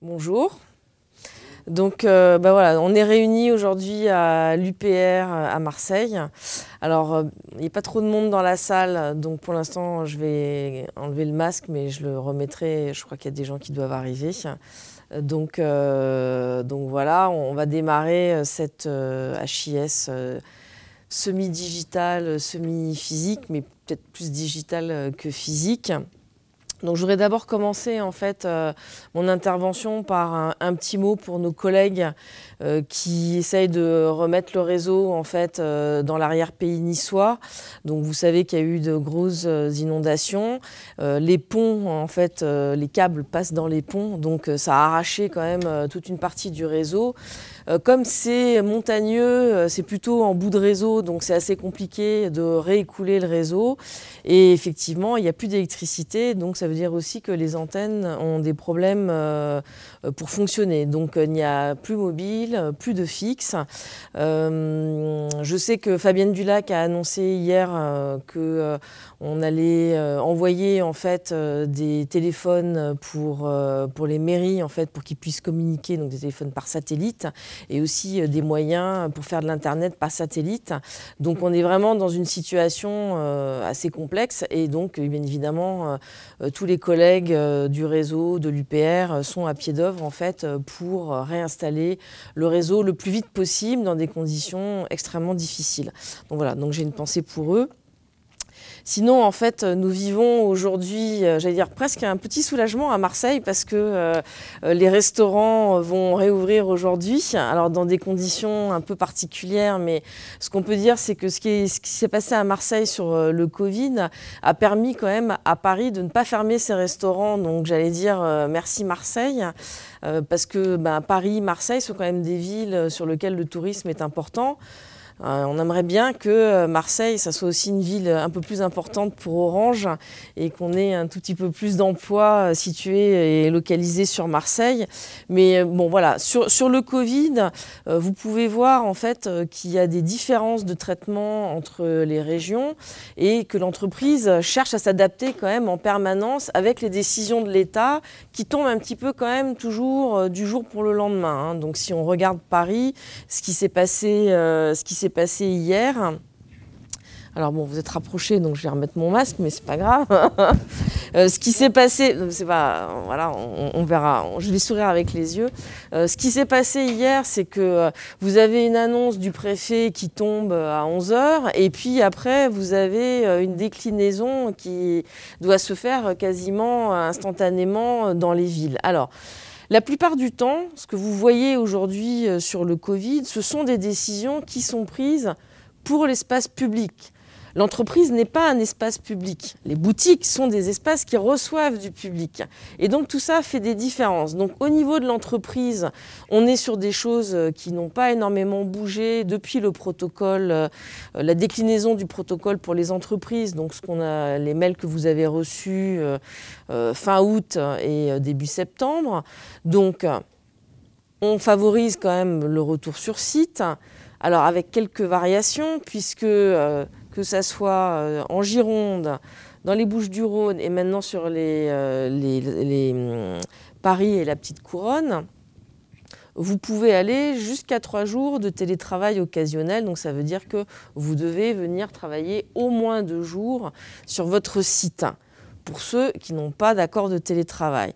Bonjour. Donc, euh, bah voilà, on est réunis aujourd'hui à l'UPR à Marseille. Alors, euh, il n'y a pas trop de monde dans la salle, donc pour l'instant, je vais enlever le masque, mais je le remettrai. Je crois qu'il y a des gens qui doivent arriver. Donc, euh, donc voilà, on va démarrer cette HIS semi-digitale, semi-physique, mais peut-être plus digitale que physique. Donc, je voudrais d'abord commencer en fait euh, mon intervention par un, petit mot pour nos collègues euh, qui essayent de remettre le réseau en fait euh, dans l'arrière-pays niçois. Donc, vous savez qu'il y a eu de grosses inondations. les ponts, en fait, les câbles passent dans les ponts, donc ça a arraché quand même toute une partie du réseau. Comme c'est montagneux, c'est plutôt en bout de réseau, donc c'est assez compliqué de réécouler le réseau. Et effectivement, il n'y a plus d'électricité, donc ça veut dire aussi que les antennes ont des problèmes euh, pour fonctionner. Donc il n'y a plus mobile, plus de fixe. Euh, je sais que Fabienne Dulac a annoncé hier euh, que on allait envoyer en fait des téléphones pour, pour les mairies en fait pour qu'ils puissent communiquer, donc des téléphones par satellite et aussi des moyens pour faire de l'internet par satellite. Donc on est vraiment dans une situation assez complexe et donc bien évidemment tous les collègues euh, du réseau de l'UPR euh, sont à pied d'œuvre en fait euh, pour réinstaller le réseau le plus vite possible dans des conditions extrêmement difficiles. Donc voilà, donc j'ai une pensée pour eux. Sinon, en fait, nous vivons aujourd'hui, euh, j'allais dire presque un petit soulagement à Marseille parce que euh, les restaurants vont réouvrir aujourd'hui. Alors, dans des conditions un peu particulières, mais ce qu'on peut dire, c'est que ce qui s'est passé à Marseille sur euh, le Covid a permis quand même à Paris de ne pas fermer ses restaurants. Donc, j'allais dire merci Marseille. parce que ben, Paris, Marseille sont quand même des villes sur lesquelles le tourisme est important. Euh, on aimerait bien que euh, Marseille, ça soit aussi une ville un peu plus importante pour Orange et qu'on ait un tout petit peu plus d'emplois euh, situés et localisés sur Marseille. Mais bon, voilà, sur, sur le Covid, vous pouvez voir en fait qu'il y a des différences de traitement entre les régions et que l'entreprise cherche à s'adapter quand même en permanence avec les décisions de l'État qui tombent un petit peu quand même toujours du jour pour le lendemain. Hein. Donc si on regarde Paris, ce qui s'est passé, ce qui s'est passé hier. Alors bon, vous êtes rapproché, donc je vais remettre mon masque, mais c'est pas grave. Euh, ce qui s'est passé, c'est pas, voilà, on, verra. Je vais sourire avec les yeux. Euh, ce qui s'est passé hier, c'est que euh, vous avez une annonce du préfet qui tombe à 11 h et puis après vous avez une déclinaison qui doit se faire quasiment instantanément dans les villes. Alors. La plupart du temps, ce que vous voyez aujourd'hui sur le Covid, ce sont des décisions qui sont prises pour l'espace public. L'entreprise n'est pas un espace public. Les boutiques sont des espaces qui reçoivent du public. Et donc tout ça fait des différences. Donc au niveau de l'entreprise, on est sur des choses euh, qui n'ont pas énormément bougé depuis le protocole, euh, la déclinaison du protocole pour les entreprises. Donc ce qu'on a, les mails que vous avez reçus euh, fin août et début septembre. Donc on favorise quand même le retour sur site. Alors avec quelques variations, puisque que ça soit euh, en Gironde, dans les Bouches-du-Rhône et maintenant sur les, euh, hum, Paris et la Petite Couronne, vous pouvez aller jusqu'à trois jours de télétravail occasionnel. Donc ça veut dire que vous devez venir travailler au moins deux jours sur votre site pour ceux qui n'ont pas d'accord de télétravail.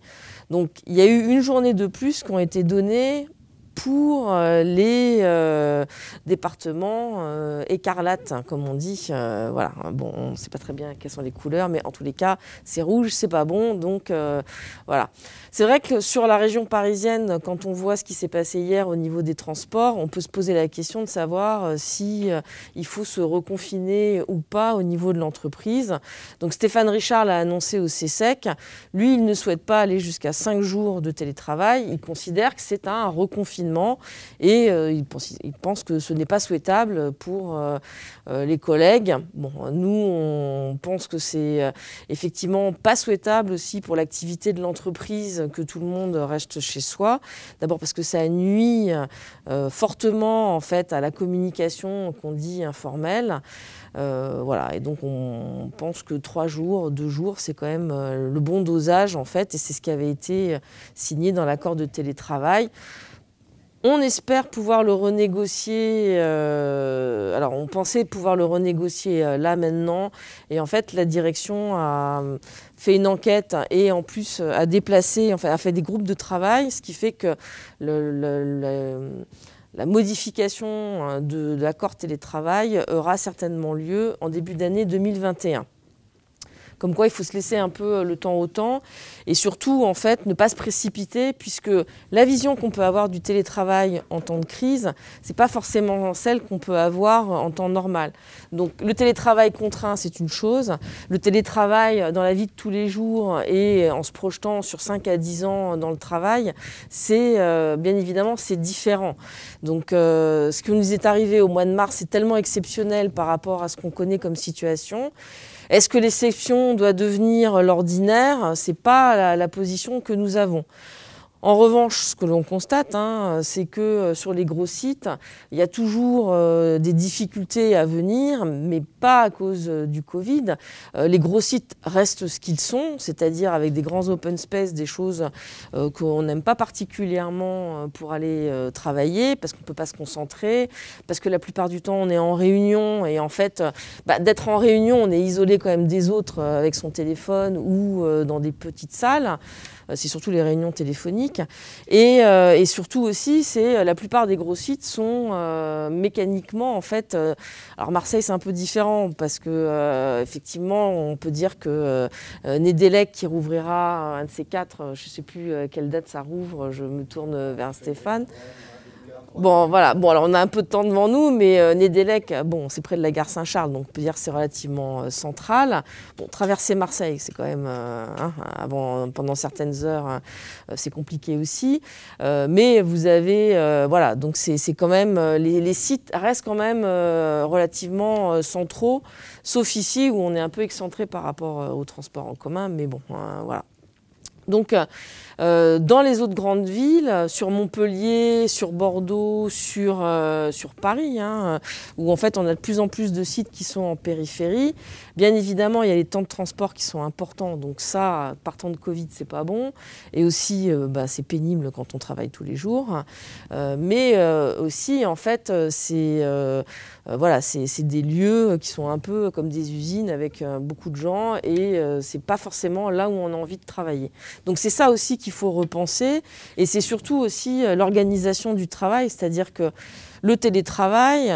Donc il y a eu une journée de plus qui ont été données pour euh, les euh, départements euh, écarlates, hein, comme on dit. voilà, bon, on ne sait pas très bien quelles sont les couleurs, mais en tous les cas, c'est rouge, c'est pas bon. Donc voilà. C'est vrai que sur la région parisienne, quand on voit ce qui s'est passé hier au niveau des transports, on peut se poser la question de savoir si il faut se reconfiner ou pas au niveau de l'entreprise. Donc Stéphane Richard l'a annoncé au CSEC. Lui, il ne souhaite pas aller jusqu'à 5 jours de télétravail. Il considère que c'est un reconfinement et ils, pensent, que ce n'est pas souhaitable pour les collègues. Bon, nous, on pense que c'est effectivement pas souhaitable aussi pour l'activité de l'entreprise que tout le monde reste chez soi. D'abord parce que ça nuit fortement en fait à la communication qu'on dit informelle. Euh, voilà, et donc on pense que trois jours, deux jours, c'est quand même euh, le bon dosage en fait, et c'est ce qui avait été signé dans l'accord de télétravail. On espère pouvoir le renégocier. Euh, alors, on pensait pouvoir le renégocier là maintenant. Et en fait, la direction a fait une enquête et en plus a déplacé, enfin, a fait des groupes de travail, ce qui fait que la modification hein, de, l'accord télétravail aura certainement lieu en début d'année 2021. Comme quoi, il faut se laisser un peu euh, le temps au temps et surtout, en fait, ne pas se précipiter puisque la vision qu'on peut avoir du télétravail en temps de crise, c'est pas forcément celle qu'on peut avoir en temps normal. Donc, le télétravail contraint, c'est une chose. Le télétravail dans la vie de tous les jours et en se projetant sur 5 à 10 ans dans le travail, c'est euh, bien évidemment, c'est différent. Donc, euh, ce qui nous est arrivé au mois de mars est tellement exceptionnel par rapport à ce qu'on connaît comme situation est-ce que l'exception doit devenir l'ordinaire? Ce n'est pas la, position que nous avons. En revanche, ce que l'on constate, hein, c'est que euh, sur les gros sites, il y a toujours euh, des difficultés à venir, mais pas à cause euh, du Covid. les gros sites restent ce qu'ils sont, c'est-à-dire avec des grands open space, des choses qu'on n'aime pas particulièrement pour aller travailler, parce qu'on ne peut pas se concentrer, parce que la plupart du temps on est en réunion, et en fait, bah, d'être en réunion, on est isolé quand même des autres avec son téléphone ou dans des petites salles. Euh, c'est surtout les réunions téléphoniques. Et, euh, surtout aussi, c'est euh, la plupart des gros sites sont mécaniquement en fait. alors Marseille, c'est un peu différent parce que effectivement, on peut dire que Nedelec qui rouvrira un de ces quatre, je ne sais plus quelle date ça rouvre, je me tourne vers Stéphane. Bon, voilà. Bon, alors on a un peu de temps devant nous, mais euh, Nédélec, bon, c'est près de la gare Saint-Charles, donc on peut dire que c'est relativement euh, central. Bon, traverser Marseille, c'est quand même, euh, hein, pendant certaines heures, hein, c'est compliqué aussi. mais vous avez, voilà, donc c'est quand même, les, les, sites restent quand même relativement centraux, sauf ici où on est un peu excentré par rapport au transport en commun, mais bon, voilà. Donc, euh, dans les autres grandes villes, sur Montpellier, sur Bordeaux, sur, euh, sur Paris, hein, où en fait on a de plus en plus de sites qui sont en périphérie, bien évidemment il y a les temps de transport qui sont importants, donc ça, partant de Covid, c'est pas bon, et aussi euh, bah, c'est pénible quand on travaille tous les jours, mais aussi en fait c'est voilà, des lieux qui sont un peu comme des usines avec beaucoup de gens. Et c'est pas forcément là où on a envie de travailler. Donc c'est ça aussi qu'il faut repenser. Et c'est surtout aussi euh, l'organisation du travail, c'est-à-dire que le télétravail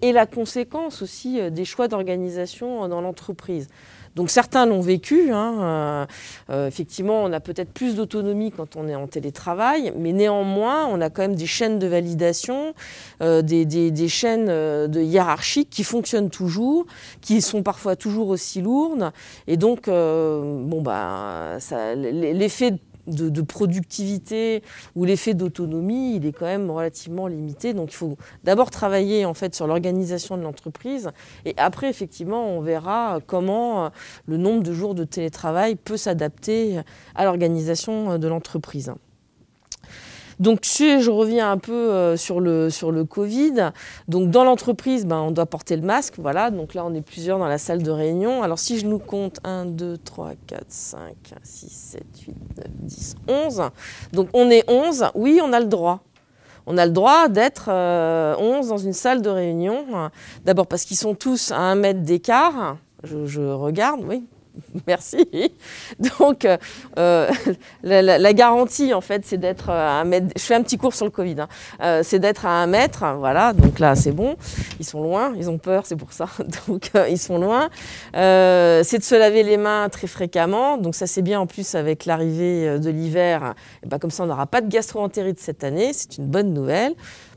est la conséquence aussi euh, des choix d'organisation dans l'entreprise. Donc certains l'ont vécu. Hein, euh, effectivement, on a peut-être plus d'autonomie quand on est en télétravail, mais néanmoins, on a quand même des chaînes de validation, des, chaînes de hiérarchie qui fonctionnent toujours, qui sont parfois toujours aussi lourdes. Et donc, bon, bah, l'effet de, productivité ou l'effet d'autonomie, il est quand même relativement limité. Donc il faut d'abord travailler en fait sur l'organisation de l'entreprise et après effectivement on verra comment euh, le nombre de jours de télétravail peut s'adapter à l'organisation de l'entreprise. Donc si je reviens un peu euh, sur le, sur Covid, donc dans l'entreprise, ben, on doit porter le masque, voilà, donc là on est plusieurs dans la salle de réunion. Alors si je nous compte 1, 2, 3, 4, 5, 6, 7, 8, 9, 10, 11, donc on est 11, oui on a le droit. On a le droit d'être 11 euh, dans une salle de réunion, d'abord parce qu'ils sont tous à un mètre d'écart, je, je, regarde, oui, Merci. Donc, euh, la, garantie, en fait, c'est d'être à un mètre. Je fais un petit cours sur le Covid. Hein. Euh, c'est d'être à un mètre. Voilà. Donc là, c'est bon. Ils sont loin. Ils ont peur, c'est pour ça. Donc, euh, ils sont loin. c'est de se laver les mains très fréquemment. Donc, ça, c'est bien en plus avec l'arrivée de l'hiver. Ben, comme ça, on n'aura pas de gastro-entérite cette année. C'est une bonne nouvelle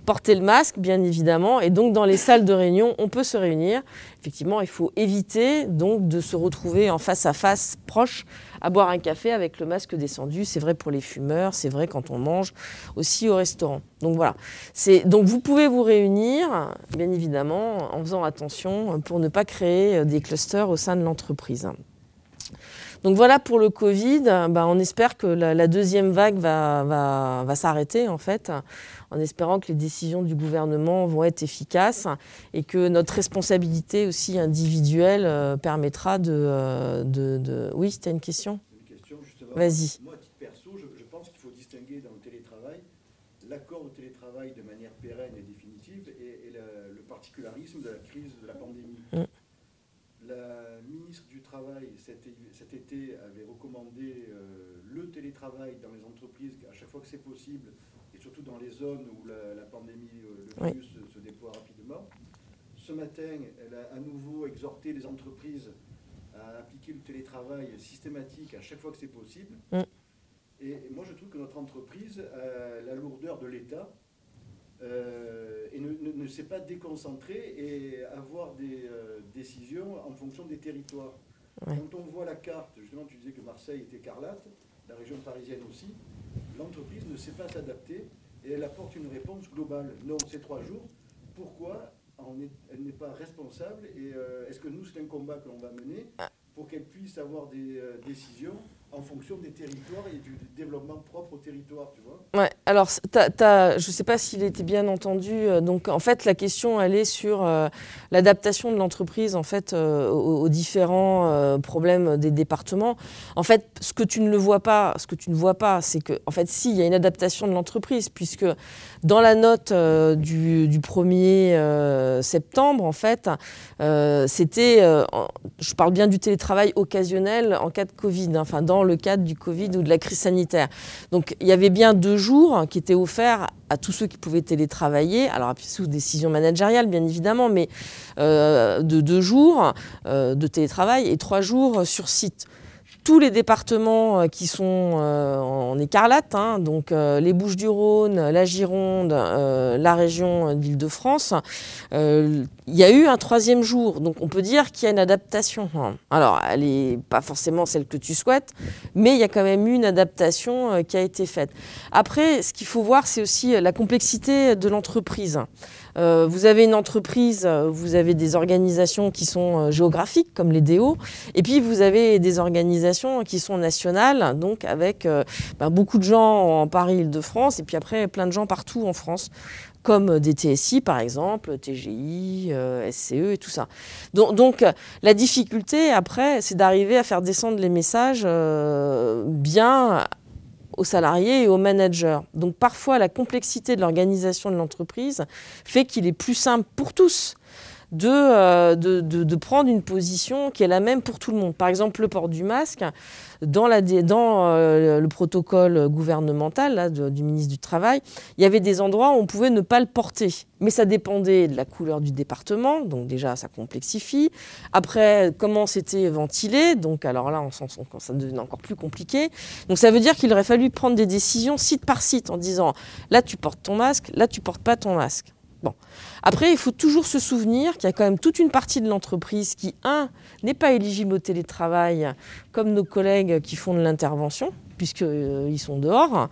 porter le masque, bien évidemment. Et donc, dans les salles de réunion, on peut se réunir. Effectivement, il faut éviter donc de se retrouver en face à face, proche, à boire un café avec le masque descendu. C'est vrai pour les fumeurs, c'est vrai quand on mange aussi au restaurant. Donc voilà. Donc vous pouvez vous réunir, bien évidemment, en faisant attention pour ne pas créer des clusters au sein de l'entreprise. Donc voilà pour le Covid, bah, on espère que la, deuxième vague va, va s'arrêter en fait en espérant que les décisions du gouvernement vont être efficaces et que notre responsabilité aussi individuelle euh, permettra de, euh, de, Oui, c'était une question Une question, justement. Vas-y. Moi, à titre perso, je, pense qu'il faut distinguer dans le télétravail l'accord au télétravail de manière pérenne et définitive et, le, particularisme de la crise de la pandémie. Mm. La ministre du Travail cet, été avait recommandé euh, le télétravail dans les entreprises à chaque fois que c'est possible surtout dans les zones où la, pandémie, euh, le virus se, déploie rapidement. Ce matin, elle a à nouveau exhorté les entreprises à appliquer le télétravail systématique à chaque fois que c'est possible. Mm. Et moi, je trouve que notre entreprise a la lourdeur de l'État euh, et ne, s'est pas déconcentrée et avoir des euh, décisions en fonction des territoires. Quand on voit la carte, justement, tu disais que Marseille était écarlate, la région parisienne aussi, l'entreprise ne sait pas s'adapter et elle apporte une réponse globale. Non, c'est trois jours. Pourquoi elle n'est pas responsable et euh, est-ce que nous, c'est un combat que l'on va mener ah. pour qu'elle puisse avoir des euh, décisions en fonction des territoires et du développement propre au territoire, Ouais, alors je ne sais pas s'il était bien entendu. Euh, donc en fait, la question, elle est sur euh, l'adaptation de l'entreprise en fait euh, aux, différents problèmes des départements. En fait, ce que tu ne le vois pas, ce que tu ne vois pas, c'est que en fait, si il y a une adaptation de l'entreprise, puisque dans la note du, du, 1er septembre, en fait, c'était, je parle bien du télétravail occasionnel en cas de Covid, hein, enfin le cadre du Covid ou de la crise sanitaire. Donc il y avait bien deux jours qui étaient offerts à tous ceux qui pouvaient télétravailler, alors sous décision managériale bien évidemment, mais euh, de deux jours euh, de télétravail et trois jours sur site tous les départements euh, qui sont euh, en écarlate, hein, donc euh, les Bouches-du-Rhône, la Gironde, la région d'Île-de-France, il y a eu un troisième jour. Donc on peut dire qu'il y a une adaptation. Alors elle n'est pas forcément celle que tu souhaites, mais il y a quand même eu une adaptation qui a été faite. Après, ce qu'il faut voir, c'est aussi la complexité de l'entreprise. Euh, vous avez une entreprise, euh, vous avez des organisations qui sont euh, géographiques, comme les DO, et puis vous avez des organisations qui sont nationales, donc avec ben, beaucoup de gens en Paris-Île-de-France, et puis après plein de gens partout en France comme des TSI par exemple, TGI, SCE et tout ça. Donc, donc la difficulté après, c'est d'arriver à faire descendre les messages bien aux salariés et aux managers. Donc parfois, la complexité de l'organisation de l'entreprise fait qu'il est plus simple pour tous euh, de, prendre une position qui est la même pour tout le monde. Par exemple, le port du masque, dans, euh, le protocole gouvernemental du ministre du Travail, il y avait des endroits où on pouvait ne pas le porter. Mais ça dépendait de la couleur du département, donc déjà ça complexifie. Après, comment c'était ventilé, donc alors là, ça devient encore plus compliqué. Donc ça veut dire qu'il aurait fallu prendre des décisions site par site en disant là tu portes ton masque, là tu portes pas ton masque. Bon. Après, il faut toujours se souvenir qu'il y a quand même toute une partie de l'entreprise qui, un, n'est pas éligible au télétravail, comme nos collègues qui font de l'intervention, puisqu'ils sont dehors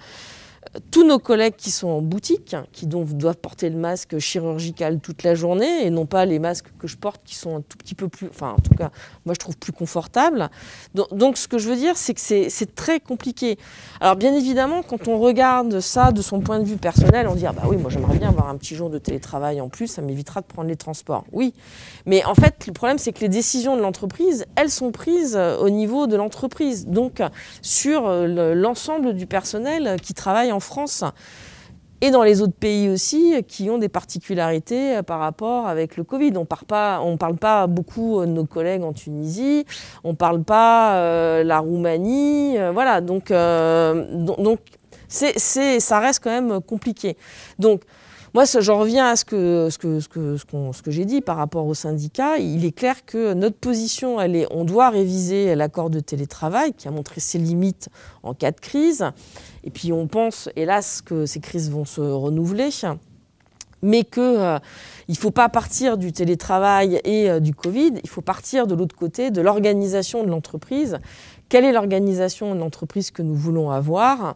tous nos collègues qui sont en boutique, qui doivent porter le masque chirurgical toute la journée et non pas les masques que je porte qui sont un tout petit peu plus, enfin en tout cas moi je trouve plus confortables. Donc, ce que je veux dire c'est que c'est très compliqué. Alors bien évidemment quand on regarde ça de son point de vue personnel, on dit ah bah oui moi j'aimerais bien avoir un petit jour de télétravail en plus, ça m'évitera de prendre les transports. Oui, mais en fait le problème c'est que les décisions de l'entreprise elles sont prises euh, au niveau de l'entreprise, donc sur euh, l'ensemble du personnel qui travaille en France et dans les autres pays aussi qui ont des particularités par rapport avec le Covid. On ne parle pas beaucoup de nos collègues en Tunisie, on parle pas euh, la Roumanie, euh, voilà. Donc, euh, donc c'est, ça reste quand même compliqué. Donc moi, j'en reviens à ce que, j'ai dit par rapport au syndicat. Il est clair que notre position, on doit réviser l'accord de télétravail qui a montré ses limites en cas de crise. Et puis on pense, hélas, que ces crises vont se renouveler. mais qu'il ne faut pas partir du télétravail et du Covid, il faut partir de l'autre côté, de l'organisation de l'entreprise. Quelle est l'organisation de l'entreprise que nous voulons avoir?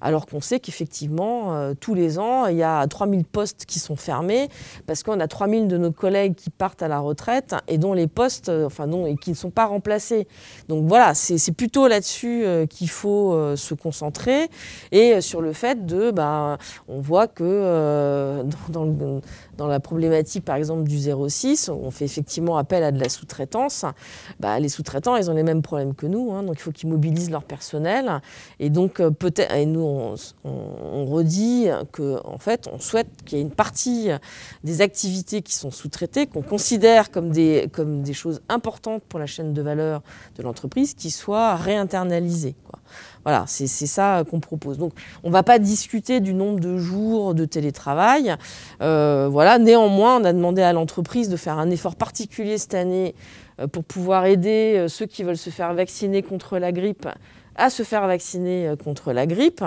Alors qu'on sait qu'effectivement, euh, tous les ans, il y a 3000 postes qui sont fermés, parce qu'on a 3000 de nos collègues qui partent à la retraite et dont les postes, euh, enfin non, et qui ne sont pas remplacés. Donc voilà, c'est plutôt là-dessus euh, qu'il faut se concentrer, et sur le fait de, bah, on voit que dans, dans, dans la problématique, par exemple, du 06, on fait effectivement appel à de la sous-traitance. Bah, les sous-traitants, ils ont les mêmes problèmes que nous, hein, donc il faut qu'ils mobilisent leur personnel. Et donc, peut-être, nous, on, redit que, en fait, on souhaite qu'il y ait une partie des activités qui sont sous-traitées, qu'on considère comme des, comme des choses importantes pour la chaîne de valeur de l'entreprise, qui soient réinternalisées. Voilà, c'est ça qu'on propose. Donc, on ne va pas discuter du nombre de jours de télétravail. Euh, voilà, néanmoins, on a demandé à l'entreprise de faire un effort particulier cette année euh, pour pouvoir aider euh, ceux qui veulent se faire vacciner contre la grippe à se faire vacciner euh, contre la grippe.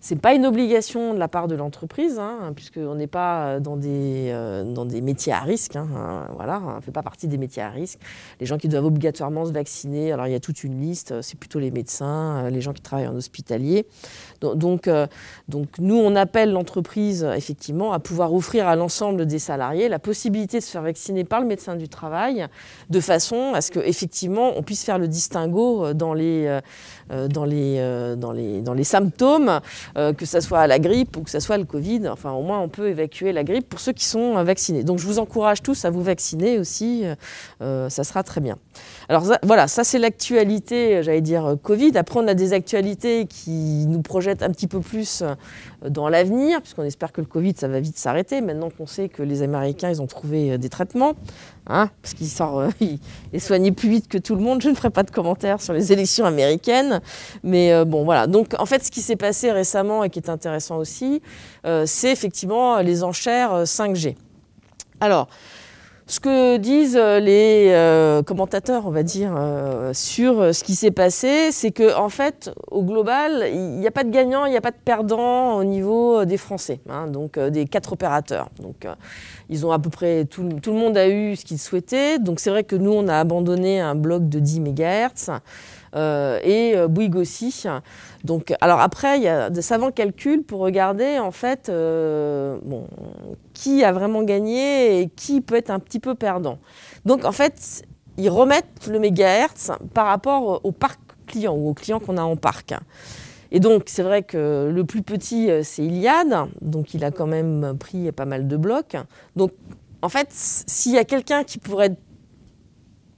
Ce n'est pas une obligation de la part de l'entreprise, hein, puisqu'on n'est pas euh, dans des, euh, dans des métiers à risque. Hein, voilà, on ne fait pas partie des métiers à risque. Les gens qui doivent obligatoirement se vacciner, alors il y a toute une liste, c'est plutôt les médecins, les gens qui travaillent en hospitalier. Donc, donc nous, on appelle l'entreprise effectivement à pouvoir offrir à l'ensemble des salariés la possibilité de se faire vacciner par le médecin du travail, de façon à ce qu'effectivement on puisse faire le distinguo dans les euh, dans, les, euh, dans, les, dans les symptômes, euh, que ce soit la grippe ou que ce soit le Covid. Enfin, au moins, on peut évacuer la grippe pour ceux qui sont vaccinés. Donc, je vous encourage tous à vous vacciner aussi. ça sera très bien. Alors voilà, ça c'est l'actualité, j'allais dire Covid. Après, on a des actualités qui nous projettent un petit peu plus dans l'avenir, puisqu'on espère que le Covid, ça va vite s'arrêter. Maintenant qu'on sait que les Américains, ils ont trouvé des traitements, hein, parce qu'il sort, il est soigné plus vite que tout le monde. Je ne ferai pas de commentaires sur les élections américaines, mais euh, bon, voilà. Donc, en fait, ce qui s'est passé récemment et qui est intéressant aussi, euh, c'est effectivement les enchères 5G. Euh, Alors, ce que disent les commentateurs, on va dire, sur ce qui s'est passé, c'est que en fait, au global, il n'y a pas de gagnant, il n'y a pas de perdant au niveau des Français, hein, donc des quatre opérateurs. Donc, ils ont à peu près tout, tout le monde a eu ce qu'il souhaitait. Donc, c'est vrai que nous, on a abandonné un bloc de 10 MHz. Euh, et euh, Bouygues aussi. Donc, alors après, il y a de savants calculs pour regarder en fait euh, bon, qui a vraiment gagné et qui peut être un petit peu perdant. Donc en fait, ils remettent le mégahertz par rapport au parc client ou aux clients qu'on a en parc. Et donc, c'est vrai que le plus petit, c'est Iliad, donc il a quand même pris pas mal de blocs. Donc, en fait, s'il y a quelqu'un qui pourrait être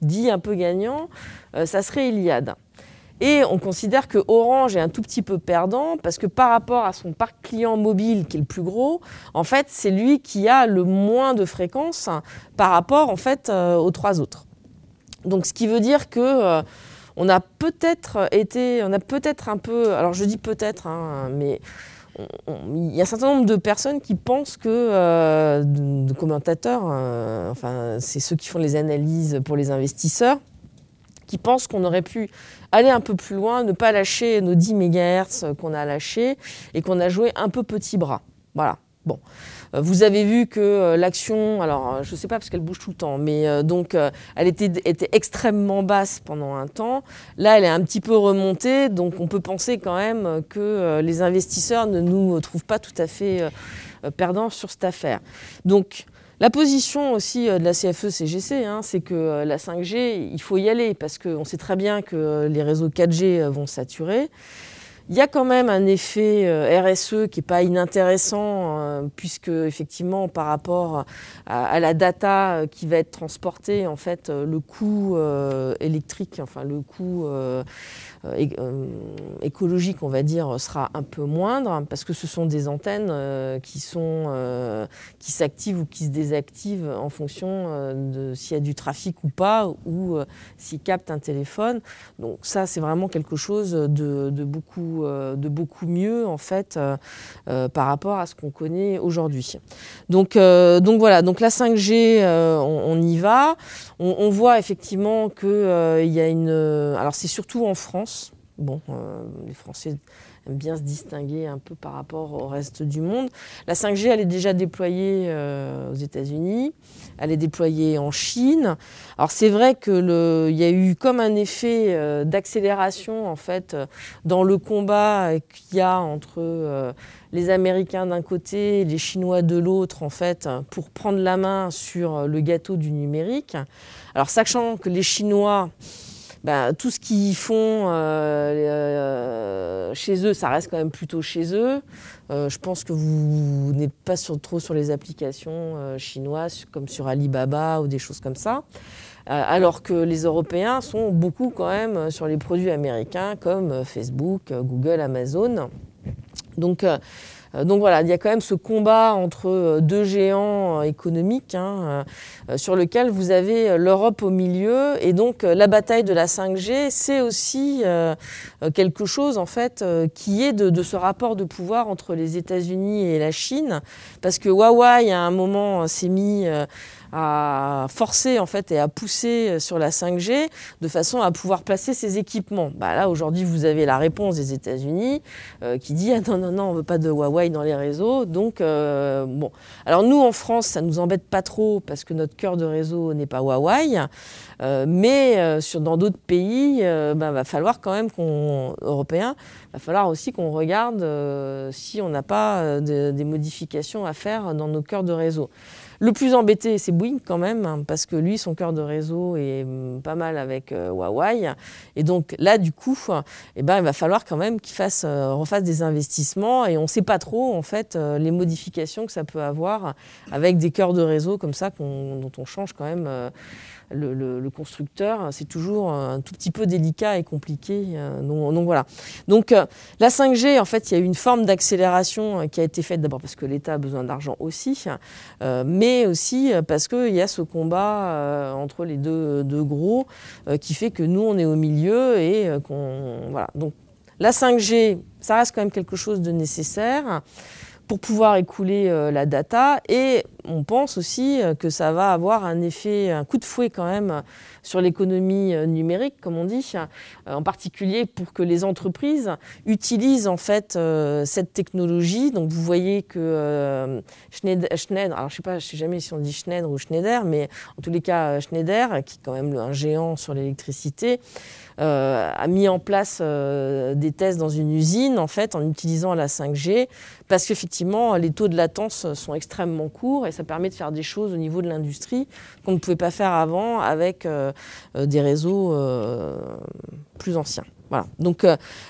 dit un peu gagnant, ça serait Iliad. Et on considère que Orange est un tout petit peu perdant parce que par rapport à son parc client mobile qui est le plus gros, en fait, c'est lui qui a le moins de fréquences par rapport en fait euh, aux trois autres. Donc, ce qui veut dire que euh, on a peut-être été, on a peut-être un peu, alors je dis peut-être, hein, mais il y a un certain nombre de personnes qui pensent que, euh, de, commentateurs, enfin, c'est ceux qui font les analyses pour les investisseurs, qui pensent qu'on aurait pu aller un peu plus loin, ne pas lâcher nos 10 MHz qu'on a lâchés et qu'on a joué un peu petit bras. Voilà. Bon. Euh, vous avez vu que euh, l'action, alors euh, je ne sais pas parce qu'elle bouge tout le temps, mais donc elle était, était, extrêmement basse pendant un temps. Là, elle est un petit peu remontée, donc on peut penser quand même que les investisseurs ne nous trouvent pas tout à fait perdants sur cette affaire. Donc la position aussi euh, de la CFE-CGC, hein, c'est que euh, la 5G, il faut y aller parce qu'on sait très bien que euh, les réseaux 4G vont saturer. Il y a quand même un effet RSE qui n'est pas inintéressant, puisque effectivement, par rapport à, la data qui va être transportée, en fait, le coût électrique, enfin le coût écologique, on va dire, sera un peu moindre parce que ce sont des antennes euh, qui sont qui s'activent ou qui se désactivent en fonction de s'il y a du trafic ou pas ou s'ils captent un téléphone. Donc ça, c'est vraiment quelque chose de, beaucoup de beaucoup mieux en fait par rapport à ce qu'on connaît aujourd'hui. Donc donc voilà, donc la 5G, on, y va. On, on voit effectivement qu'il y a une alors c'est surtout en France Bon, euh, les Français aime bien se distinguer un peu par rapport au reste du monde. La 5G, elle est déjà déployée euh, aux États-Unis, elle est déployée en Chine. Alors c'est vrai qu'il y a eu comme un effet euh, d'accélération en fait dans le combat qu'il y a entre les Américains d'un côté et les Chinois de l'autre en fait pour prendre la main sur le gâteau du numérique. Alors sachant que les Chinois bah, tout ce qu'ils font euh, euh, chez eux, ça reste quand même plutôt chez eux. Euh, je pense que vous, n'êtes pas trop sur les applications chinoises comme sur Alibaba ou des choses comme ça. alors que les Européens sont beaucoup quand même sur les produits américains comme Facebook, Google, Amazon. Donc euh, donc voilà, il y a quand même ce combat entre euh, deux géants euh, économiques hein, sur lequel vous avez l'Europe au milieu. Et donc la bataille de la 5G, c'est aussi quelque chose en fait qui est de, ce rapport de pouvoir entre les États-Unis et la Chine. Parce que Huawei, à un moment, s'est mis à forcer en fait et à pousser sur la 5G de façon à pouvoir placer ses équipements. Bah là aujourd'hui vous avez la réponse des États-Unis euh, qui dit ah non non non on veut pas de Huawei dans les réseaux donc euh, bon alors nous en France ça nous embête pas trop parce que notre cœur de réseau n'est pas Huawei euh, mais dans d'autres pays, bah, va falloir quand même qu'on européen, va falloir aussi qu'on regarde si on n'a pas des modifications à faire dans nos cœurs de réseau. Le plus embêté, c'est Bouygues quand même, hein, parce que lui, son cœur de réseau est mm, pas mal avec euh, Huawei. Et donc là, du coup, eh ben, il va falloir quand même qu'il fasse, euh, refasse des investissements. Et on ne sait pas trop, en fait, euh, les modifications que ça peut avoir avec des cœurs de réseau comme ça, dont on change quand même le, constructeur, c'est toujours un tout petit peu délicat et compliqué. Euh, donc, voilà. Donc euh, la 5G, en fait, il y a eu une forme d'accélération euh, qui a été faite d'abord parce que l'État a besoin d'argent aussi, mais aussi parce qu'il y a ce combat entre les deux, gros qui fait que nous, on est au milieu et qu'on. Voilà. Donc la 5G, ça reste quand même quelque chose de nécessaire pour pouvoir écouler la data. Et on pense aussi euh, que ça va avoir un effet, un coup de fouet quand même sur l'économie euh, numérique, comme on dit, en particulier pour que les entreprises utilisent en fait cette technologie. Donc vous voyez que Schneider, alors je sais pas, je sais jamais si on dit Schneider ou Schneider, mais en tous les cas Schneider, qui est quand même un géant sur l'électricité, euh, a mis en place euh, des tests dans une usine en fait en utilisant la 5G parce qu'effectivement les taux de latence sont extrêmement courts ça permet de faire des choses au niveau de l'industrie qu'on ne pouvait pas faire avant avec euh, des réseaux plus anciens. Voilà. Donc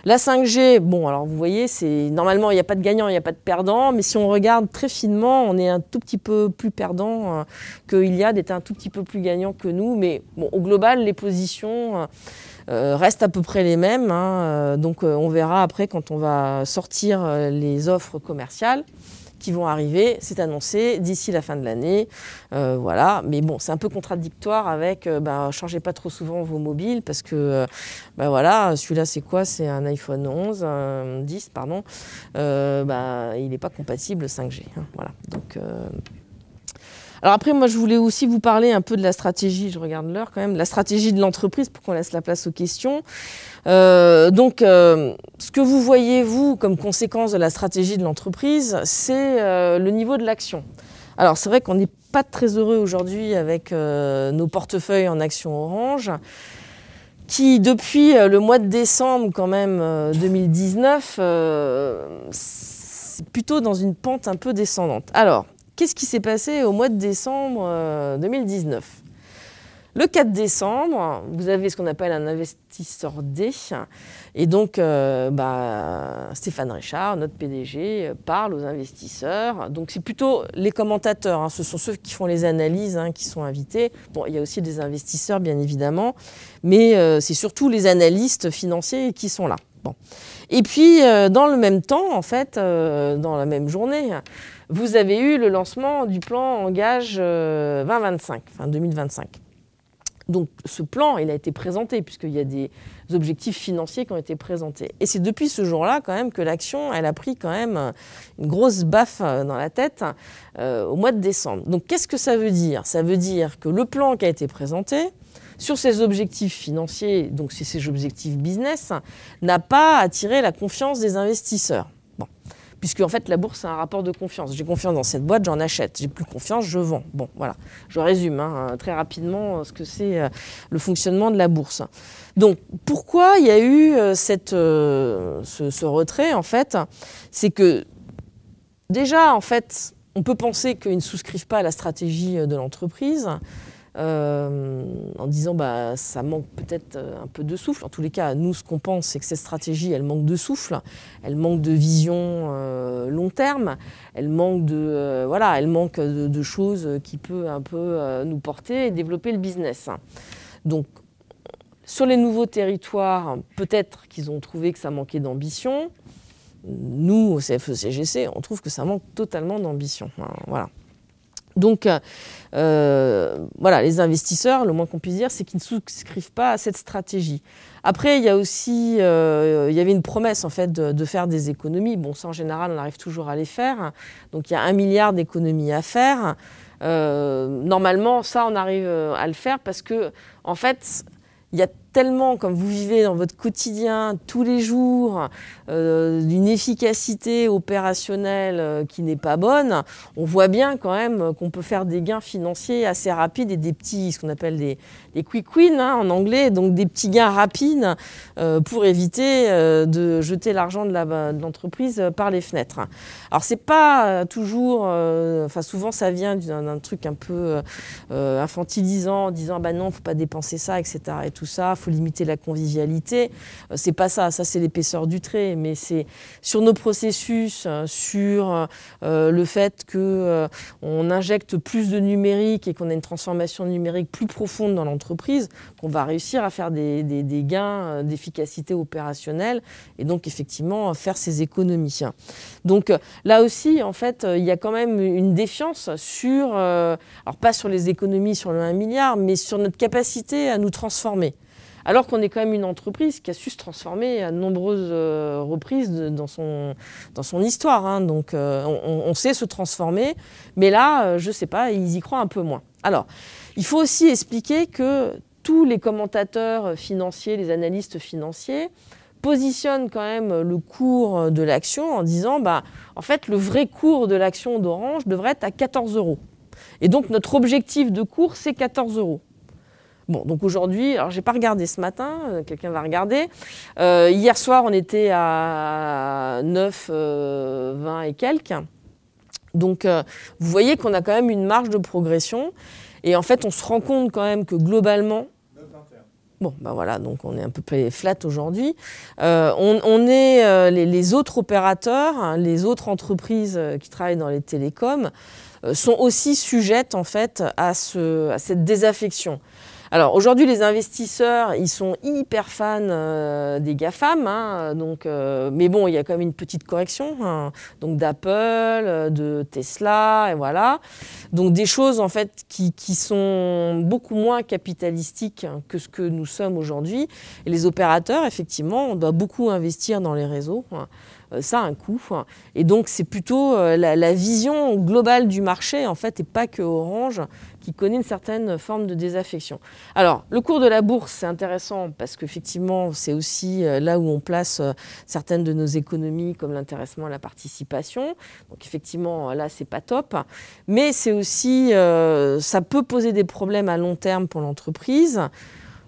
la 5G, bon alors vous voyez, c'est normalement il n'y a pas de gagnant, il n'y a pas de perdant, mais si on regarde très finement, on est un tout petit peu plus perdant que Iliad est un tout petit peu plus gagnant que nous, mais au global les positions euh, restent à peu près les mêmes. Hein. Euh, donc euh, on verra après quand on va sortir les offres commerciales qui vont arriver, c'est annoncé d'ici la fin de l'année. voilà, mais bon, c'est un peu contradictoire avec ben, changez pas trop souvent vos mobiles parce que ben, voilà, celui-là c'est quoi? C'est un iPhone 11, 10 pardon. Ben, il n'est pas compatible 5G. Hein. voilà, donc alors après, moi, je voulais aussi vous parler un peu de la stratégie, je regarde l'heure quand même, la stratégie de l'entreprise pour qu'on laisse la place aux questions. Euh, donc, euh, ce que vous voyez, vous, comme conséquence de la stratégie de l'entreprise, c'est euh, le niveau de l'action. Alors, c'est vrai qu'on n'est pas très heureux aujourd'hui avec nos portefeuilles en action orange qui depuis le mois de décembre quand même 2019 c'est plutôt dans une pente un peu descendante. Alors, Qu'est-ce qui s'est passé au mois de décembre 2019 euh, le 4 décembre, vous avez ce qu'on appelle un investisseur D. Et donc, euh, bah, Stéphane Richard, notre PDG, parle aux investisseurs. Donc, c'est plutôt les commentateurs, hein. ce sont ceux qui font les analyses hein, qui sont invités. Bon, il y a aussi des investisseurs, bien évidemment, mais euh, c'est surtout les analystes financiers qui sont là. Bon. Et puis, dans le même temps, en fait, dans la même journée, vous avez eu le lancement du plan Engage 2025, euh, enfin 2025. Donc ce plan, il a été présenté puisqu'il y a des objectifs financiers qui ont été présentés. Et c'est depuis ce jour-là quand même que l'action, elle a pris quand même une grosse baffe dans la tête euh, au mois de décembre. Donc qu'est-ce que ça veut dire? Ça veut dire que le plan qui a été présenté, sur ses objectifs financiers, donc c'est ses objectifs business, n'a pas attiré la confiance des investisseurs. Bon. Puisque en fait la bourse c'est un rapport de confiance. J'ai confiance dans cette boîte, j'en achète. J'ai plus confiance, je vends. Bon, voilà. Je résume hein, très rapidement ce que c'est euh, le fonctionnement de la bourse. Donc pourquoi il y a eu euh, euh, ce retrait en fait? C'est que déjà en fait on peut penser qu'ils ne souscrivent pas à la stratégie de l'entreprise. Euh, en disant bah ça manque peut-être euh, un peu de souffle. En tous les cas, nous ce qu'on pense c'est que cette stratégie elle manque de souffle, elle manque de vision euh, long terme, elle manque de voilà, elle manque de, choses qui peut un peu nous porter et développer le business. Donc sur les nouveaux territoires, peut-être qu'ils ont trouvé que ça manquait d'ambition. Nous, au CFE-CGC, on trouve que ça manque totalement d'ambition. Voilà. Donc, euh, voilà, les investisseurs, le moins qu'on puisse dire, c'est qu'ils ne souscrivent pas à cette stratégie. Après, il y a aussi, euh, il y avait une promesse en fait de, faire des économies. Bon, ça en général, on arrive toujours à les faire. Donc, il y a un milliard d'économies à faire. Euh, normalement, ça, on arrive à le faire parce que, en fait, il y a tellement, comme vous vivez dans votre quotidien tous les jours, euh, d'une efficacité opérationnelle euh, qui n'est pas bonne, on voit bien quand même qu'on peut faire des gains financiers assez rapides et des petits, ce qu'on appelle des, quick wins hein, en anglais, donc des petits gains rapides euh, pour éviter de jeter l'argent de l'entreprise par les fenêtres. Alors c'est pas toujours, enfin souvent ça vient d'un truc un peu infantilisant, en disant bah non, faut pas dépenser ça, etc. et tout ça faut limiter la convivialité. Euh, c'est pas ça, ça c'est l'épaisseur du trait, mais c'est sur nos processus, euh, sur euh, le fait que on injecte plus de numérique et qu'on a une transformation numérique plus profonde dans l'entreprise, qu'on va réussir à faire des, des, des gains d'efficacité opérationnelle et donc effectivement faire ces économies. Donc là aussi, en fait, il y a quand même une défiance sur, alors pas sur les économies sur le 1 milliard, mais sur notre capacité à nous transformer alors qu'on est quand même une entreprise qui a su se transformer à de nombreuses euh, reprises dans, son, histoire. Hein. Donc euh, on, on, sait se transformer, mais là, euh, je ne sais pas, ils y croient un peu moins. Alors, il faut aussi expliquer que tous les commentateurs financiers, les analystes financiers, positionnent quand même le cours de l'action en disant, bah, en fait, le vrai cours de l'action d'Orange devrait être à 14 euros. Et donc, notre objectif de cours, c'est 14 euros. Bon, donc aujourd'hui, alors j'ai pas regardé ce matin, euh, quelqu'un va regarder. Euh, hier soir, on était à 9, euh, 20 et quelques. Donc, euh, vous voyez qu'on a quand même une marge de progression. Et en fait, on se rend compte quand même que globalement, Bon, ben voilà, donc on est un peu flat aujourd'hui. Euh, on, euh, les, autres opérateurs, hein, les autres entreprises qui travaillent dans les télécoms euh, sont aussi sujettes en fait à cette désaffection. Alors aujourd'hui, les investisseurs, ils sont hyper fans euh, des GAFAM, hein, donc, euh, mais bon, il y a quand même une petite correction, hein, donc d'Apple, euh, de Tesla, et voilà. Donc des choses en fait qui, qui sont beaucoup moins capitalistiques que ce que nous sommes aujourd'hui. Et les opérateurs, effectivement, on doit beaucoup investir dans les réseaux. Hein ça a un coût. Et donc, c'est plutôt la, la, vision globale du marché, en fait, et pas que Orange, qui connaît une certaine forme de désaffection. Alors, le cours de la bourse, c'est intéressant parce qu'effectivement, c'est aussi là où on place certaines de nos économies, comme l'intéressement à la participation. Donc, effectivement, là, c'est pas top. Mais c'est aussi, euh, ça peut poser des problèmes à long terme pour l'entreprise.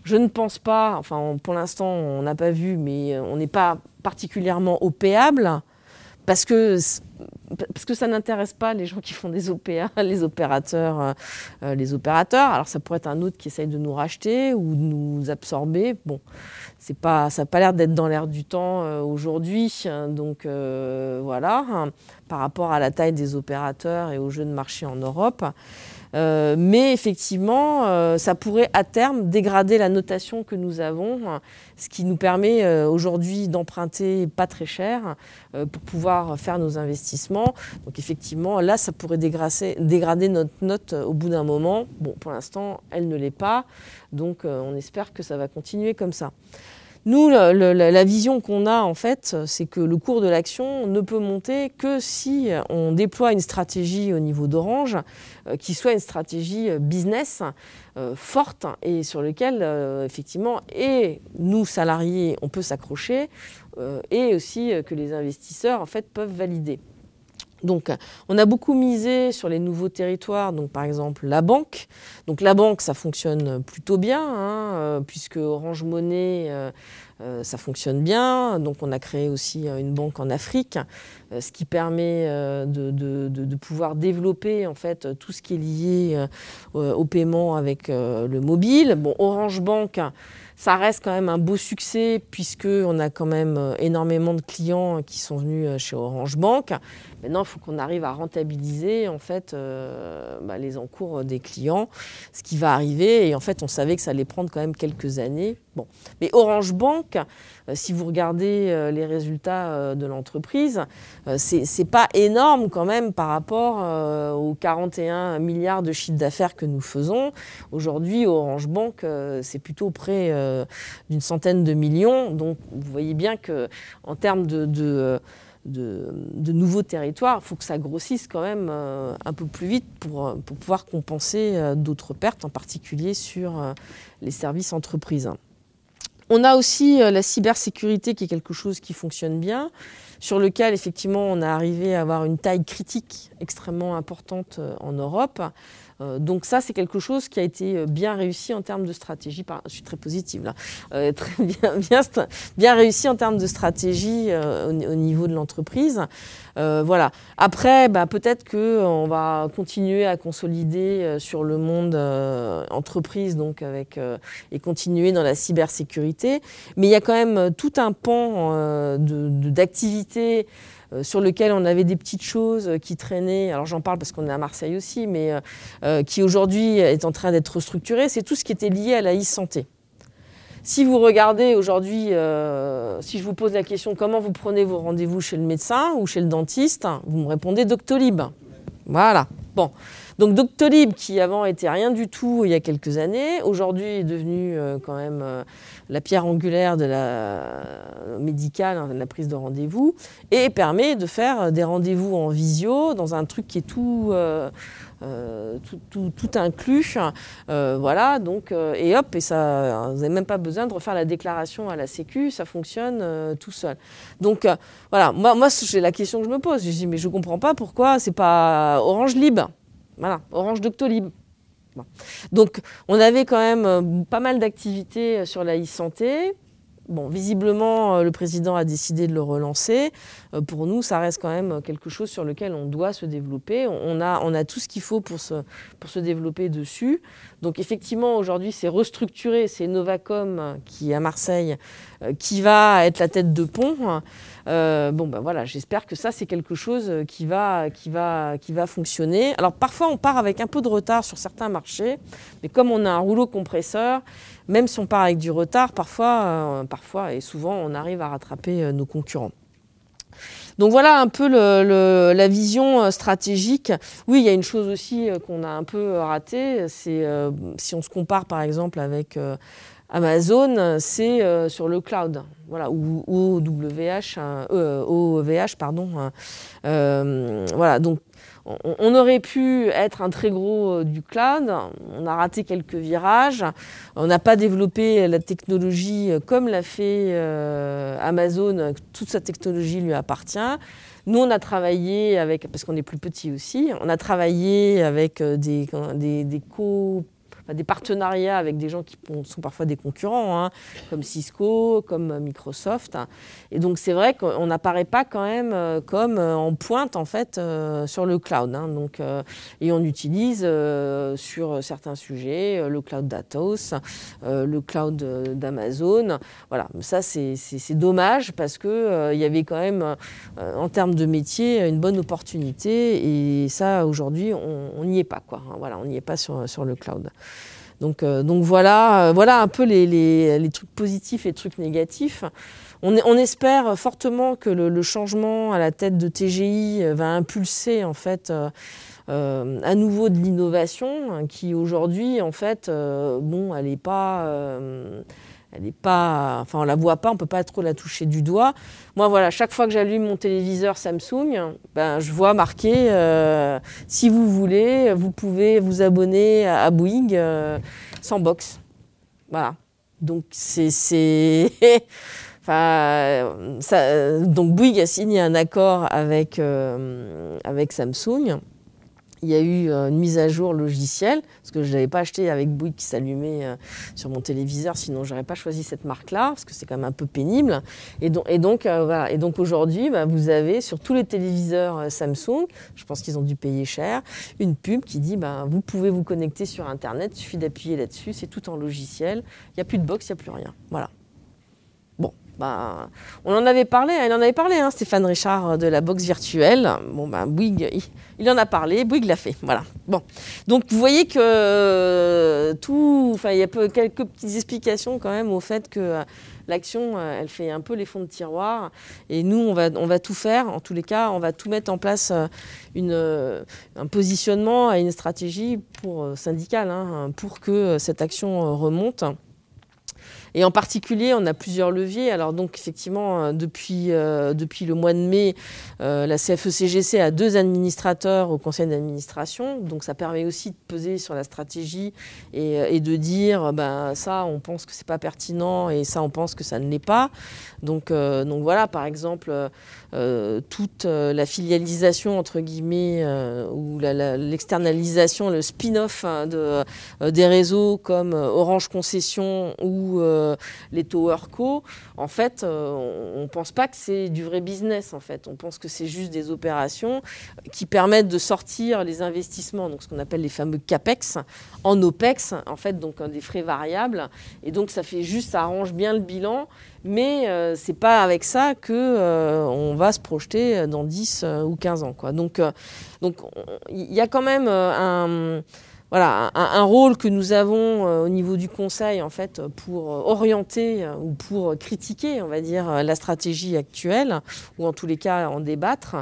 Je ne pense pas, enfin, pour l'instant, on n'a pas vu, mais on n'est pas particulièrement opéable parce que ça n'intéresse pas les gens qui font des OPA, les opérateurs, euh, les opérateurs. Alors ça pourrait être un autre qui essaye de nous racheter ou de nous absorber. Bon, c'est pas, ça n'a pas l'air d'être dans l'air du temps euh, aujourd'hui. Donc euh, voilà, hein, par rapport à la taille des opérateurs et aux jeux de marché en Europe. Euh, mais effectivement, euh, ça pourrait à terme dégrader la notation que nous avons, ce qui nous permet euh, aujourd'hui d'emprunter pas très cher pour pouvoir faire nos investissements. Donc effectivement, là, ça pourrait dégrader notre note au bout d'un moment. Bon, pour l'instant, elle ne l'est pas. Donc on espère que ça va continuer comme ça. Nous, la, vision qu'on a, en fait, c'est que le cours de l'action ne peut monter que si on déploie une stratégie au niveau d'Orange, euh, qui soit une stratégie euh, business euh, forte et sur laquelle, effectivement, et nous, salariés, on peut s'accrocher, et aussi que les investisseurs, en fait, peuvent valider. Donc, on a beaucoup misé sur les nouveaux territoires, donc par exemple la banque. Donc la banque, ça fonctionne plutôt bien, hein, euh, puisque Orange Money, euh, euh, ça fonctionne bien. Donc on a créé aussi une banque en Afrique, ce qui permet de, pouvoir développer en fait tout ce qui est lié au paiement avec le mobile. Bon, Orange Bank. Ça reste quand même un beau succès puisqu'on a quand même euh, énormément de clients qui sont venus euh, chez Orange Bank. Maintenant, il faut qu'on arrive à rentabiliser en fait euh, bah, les encours des clients, ce qui va arriver. Et en fait, on savait que ça allait prendre quand même quelques années. Bon, mais Orange Bank, si vous regardez les résultats de l'entreprise, c'est pas énorme quand même par rapport aux 41 milliards de chiffre d'affaires que nous faisons. Aujourd'hui, Orange Bank, c'est plutôt près euh, d'une centaine de millions. Donc vous voyez bien qu'en termes de, nouveaux territoires, il faut que ça grossisse quand même euh, un peu plus vite pour, pouvoir compenser euh, d'autres pertes, en particulier sur les services entreprises. On a aussi la cybersécurité qui est quelque chose qui fonctionne bien, sur lequel effectivement on a arrivé à avoir une taille critique extrêmement importante en Europe. Euh, donc ça, c'est quelque chose qui a été euh, bien réussi en termes de stratégie. Je suis très positive là. Euh, très bien, bien, bien, réussi en termes de stratégie au, niveau de l'entreprise. voilà. Après, bah, peut-être qu'on va continuer à consolider sur le monde entreprise, donc avec et continuer dans la cybersécurité. Mais il y a quand même tout un pan d'activités euh, sur lequel on avait des petites choses qui traînaient. Alors j'en parle parce qu'on est à Marseille aussi, mais euh, euh, qui aujourd'hui est en train d'être restructuré. C'est tout ce qui était lié à la e-santé. Si vous regardez aujourd'hui, si je vous pose la question comment vous prenez vos rendez-vous chez le médecin ou chez le dentiste, vous me répondez Doctolib. Voilà. Bon. Donc Doctolib, qui avant était rien du tout il y a quelques années, aujourd'hui est devenu quand même la pierre angulaire de la médicale, hein, la prise de rendez-vous, et permet de faire des rendez-vous en visio dans un truc qui est tout, euh, euh, inclus. Euh, voilà, donc, et hop, et ça, vous n'avez même pas besoin de refaire la déclaration à la Sécu, ça fonctionne tout seul. Donc voilà, moi, c'est la question que je me pose. Je dis, mais je ne comprends pas pourquoi c'est pas Orange Lib. Voilà, Orange Doctolib. Donc on avait quand même euh, pas mal d'activités euh, sur la e-santé. Bon, visiblement, euh, le président a décidé de le relancer. Pour nous, ça reste quand même quelque chose sur lequel on doit se développer. On a, on a tout ce qu'il faut pour se, pour se développer dessus. Donc effectivement, aujourd'hui, c'est restructuré. C'est Novacom qui est à Marseille qui va être la tête de pont. Euh, bon, ben voilà, j'espère que ça, c'est quelque chose qui va, qui, va, qui va fonctionner. Alors, parfois, on part avec un peu de retard sur certains marchés, mais comme on a un rouleau compresseur, même si on part avec du retard, parfois, euh, et souvent, on arrive à rattraper euh, nos concurrents. Donc voilà un peu la vision stratégique. Oui, il y a une chose aussi qu'on a un peu ratée, c'est si on se compare par exemple avec Amazon, c'est euh, sur le cloud, voilà, ou OVH, OVH pardon. Hein. Euh, voilà, donc on, aurait pu être un très gros euh, du cloud, on a raté quelques virages, on n'a pas développé la technologie comme l'a fait Amazon, toute sa technologie lui appartient. Nous, on a travaillé avec, parce qu'on est plus petit aussi, on a travaillé avec des, des, des des partenariats avec des gens qui sont parfois des concurrents, hein, comme Cisco, comme Microsoft. Et donc c'est vrai qu'on n'apparaît pas quand même euh, comme euh, en pointe en fait euh, sur le cloud. Hein. donc, et on utilise sur certains sujets le cloud d'Atos, le cloud d'Amazon. Voilà, ça c'est dommage parce qu'il il y avait quand même en termes de métier une bonne opportunité et ça aujourd'hui on n'y est pas quoi. Hein. voilà, on n'y est pas sur, sur le cloud. Donc, euh, donc voilà, euh, voilà un peu les, trucs positifs et les trucs négatifs. On, on espère fortement que le, changement à la tête de TGI euh, va impulser en fait à nouveau de l'innovation, hein, qui aujourd'hui en fait, bon, elle n'est pas elle n'est pas, enfin on la voit pas, on peut pas trop la toucher du doigt. Moi voilà, chaque fois que j'allume mon téléviseur Samsung, ben, je vois marqué euh, si vous voulez, vous pouvez vous abonner à, Bouygues euh, sans box. Voilà. Donc c'est enfin, donc Bouygues a signé un accord euh, avec Samsung il y a eu euh, une mise à jour logicielle, parce que je n'avais pas acheté avec Bouygues qui s'allumait euh, sur mon téléviseur, sinon je n'aurais pas choisi cette marque-là, parce que c'est quand même un peu pénible. Et euh, donc aujourd'hui, bah, vous avez sur tous les téléviseurs Samsung, je pense qu'ils ont dû payer cher, une pub qui dit bah, vous pouvez vous connecter sur Internet, il suffit d'appuyer là-dessus, c'est tout en logiciel, il n'y a plus de box, il n'y a plus rien. Voilà. Bah, on en avait parlé, il en avait parlé, hein, Stéphane Richard de la boxe virtuelle. Bon, ben, Bouygues, il, en a parlé, Bouygues l'a fait. Voilà. Bon. Donc, vous voyez que euh, tout. Enfin, il y a quelques petites explications quand même au fait que euh, l'action, euh, elle fait un peu les fonds de tiroir. Et nous, on va, tout faire. En tous les cas, on va tout mettre en place un positionnement et une stratégie pour, syndicale hein, pour que cette action remonte. Et en particulier, on a plusieurs leviers. Alors donc effectivement, euh, depuis, euh, depuis le mois de mai, euh, la CFE-CGC a deux administrateurs au conseil d'administration. Donc ça permet aussi de peser sur la stratégie et, de dire, ben, ça, on pense que c'est pas pertinent et ça, on pense que ça ne l'est pas. Donc, donc voilà, par exemple, toute la filialisation, entre guillemets, ou l'externalisation, le spin-off hein, de, des réseaux comme Orange Concession ou les Tower Co, en fait, euh, on ne pense pas que c'est du vrai business. En fait, on pense que c'est juste des opérations qui permettent de sortir les investissements, donc ce qu'on appelle les fameux capex, en opex, en fait, donc des frais variables. Et donc, ça fait juste, ça arrange bien le bilan. Mais euh, c'est pas avec ça que on va se projeter dans 10 ou 15 ans. Donc, donc il y a quand même un voilà, un, rôle que nous avons euh, au niveau du Conseil en fait pour euh, orienter euh, ou pour critiquer, on va dire, la stratégie actuelle ou en tous les cas en débattre.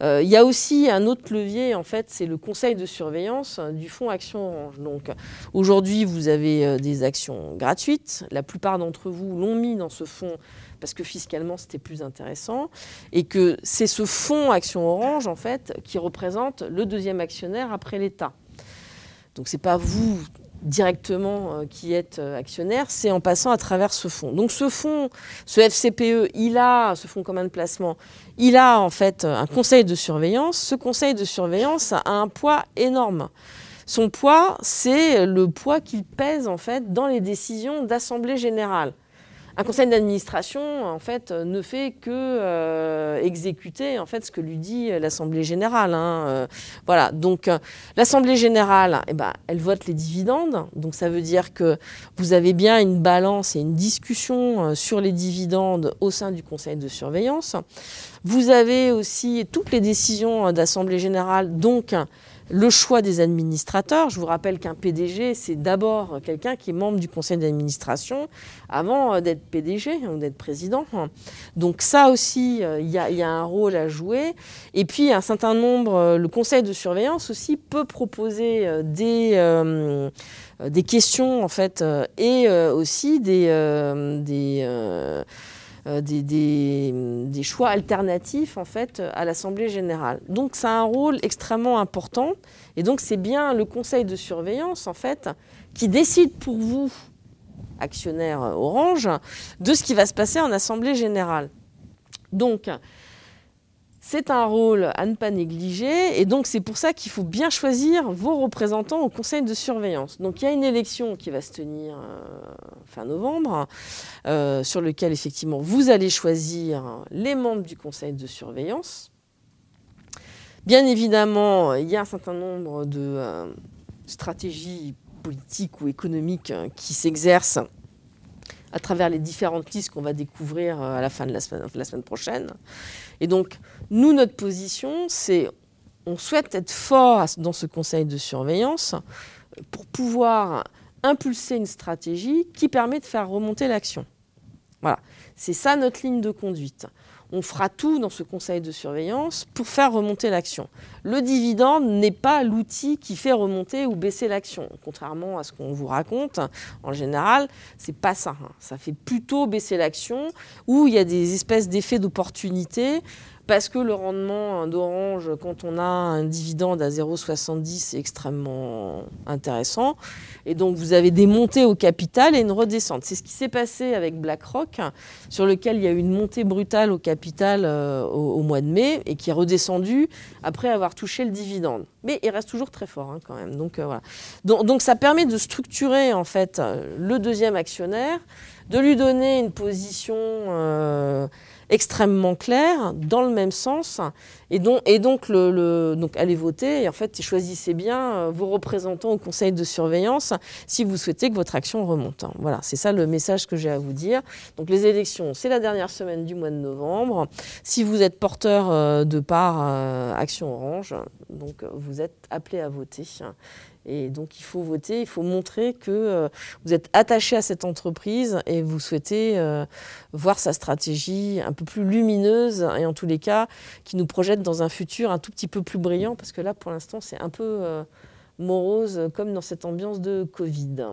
il y a aussi un autre levier en fait, c'est le Conseil de surveillance du Fonds Action Orange. Donc aujourd'hui, vous avez des actions gratuites. La plupart d'entre vous l'ont mis dans ce fonds parce que fiscalement c'était plus intéressant, et que c'est ce fonds Action Orange en fait qui représente le deuxième actionnaire après l'État. Donc ce n'est pas vous directement euh, qui êtes euh, actionnaire, c'est en passant à travers ce fonds. Donc ce fonds, ce FCPE, il a, ce fonds commun de placement, il a en fait un conseil de surveillance. Ce conseil de surveillance a un poids énorme. Son poids, c'est le poids qu'il pèse en fait dans les décisions d'assemblée générale un conseil d'administration, en fait, ne fait que euh, exécuter en fait ce que lui dit l'Assemblée générale. Hein, euh. voilà. Donc, euh, l'Assemblée générale, eh ben, elle vote les dividendes. Donc, ça veut dire que vous avez bien une balance et une discussion sur les dividendes au sein du conseil de surveillance. Vous avez aussi toutes les décisions d'Assemblée générale, donc le choix des administrateurs. Je vous rappelle qu'un PDG, c'est d'abord quelqu'un qui est membre du conseil d'administration avant euh, d'être PDG ou d'être président. Donc ça aussi, euh, il y, a un rôle à jouer. Et puis, un certain nombre, euh, le conseil de surveillance aussi peut proposer des, des questions, en fait, et aussi des... des des, choix alternatifs en fait à l'Assemblée générale. Donc ça a un rôle extrêmement important et donc c'est bien le Conseil de surveillance en fait qui décide pour vous, actionnaire Orange, de ce qui va se passer en Assemblée générale. Donc c'est un rôle à ne pas négliger et donc c'est pour ça qu'il faut bien choisir vos représentants au conseil de surveillance. Donc il y a une élection qui va se tenir euh, fin novembre euh, sur lequel effectivement vous allez choisir les membres du conseil de surveillance. Bien évidemment, il y a un certain nombre de euh, stratégies politiques ou économiques qui s'exercent à travers les différentes listes qu'on va découvrir à la fin de la semaine prochaine. Et donc, nous, notre position, c'est on souhaite être fort dans ce conseil de surveillance pour pouvoir impulser une stratégie qui permet de faire remonter l'action. Voilà, c'est ça notre ligne de conduite. On fera tout dans ce conseil de surveillance pour faire remonter l'action. Le dividende n'est pas l'outil qui fait remonter ou baisser l'action. Contrairement à ce qu'on vous raconte, en général, c'est pas ça. Hein. Ça fait plutôt baisser l'action où il y a des espèces d'effets d'opportunité parce que le rendement d'Orange, quand on a un dividende à 0,70, c'est extrêmement intéressant. Et donc, vous avez des montées au capital et une redescente. C'est ce qui s'est passé avec BlackRock, sur lequel il y a eu une montée brutale au capital euh, au, mois de mai et qui est redescendue après avoir touché le dividende. Mais il reste toujours très fort hein, quand même. Donc, euh, donc, ça permet de structurer en fait le deuxième actionnaire, de lui donner une position. Euh, extrêmement clair, dans le même sens. Et donc, allez voter et en fait, choisissez bien euh, vos représentants au conseil de surveillance si vous souhaitez que votre action remonte. Voilà, c'est ça le message que j'ai à vous dire. Donc les élections, c'est la dernière semaine du mois de novembre. Si vous êtes porteur euh, de part euh, Action Orange, donc vous êtes appelé à voter. Et donc il faut voter, il faut montrer que euh, vous êtes attaché à cette entreprise et vous souhaitez euh, voir sa stratégie un peu plus lumineuse et en tous les cas qui nous projette dans un futur un tout petit peu plus brillant parce que là pour l'instant c'est un peu euh, morose comme dans cette ambiance de Covid.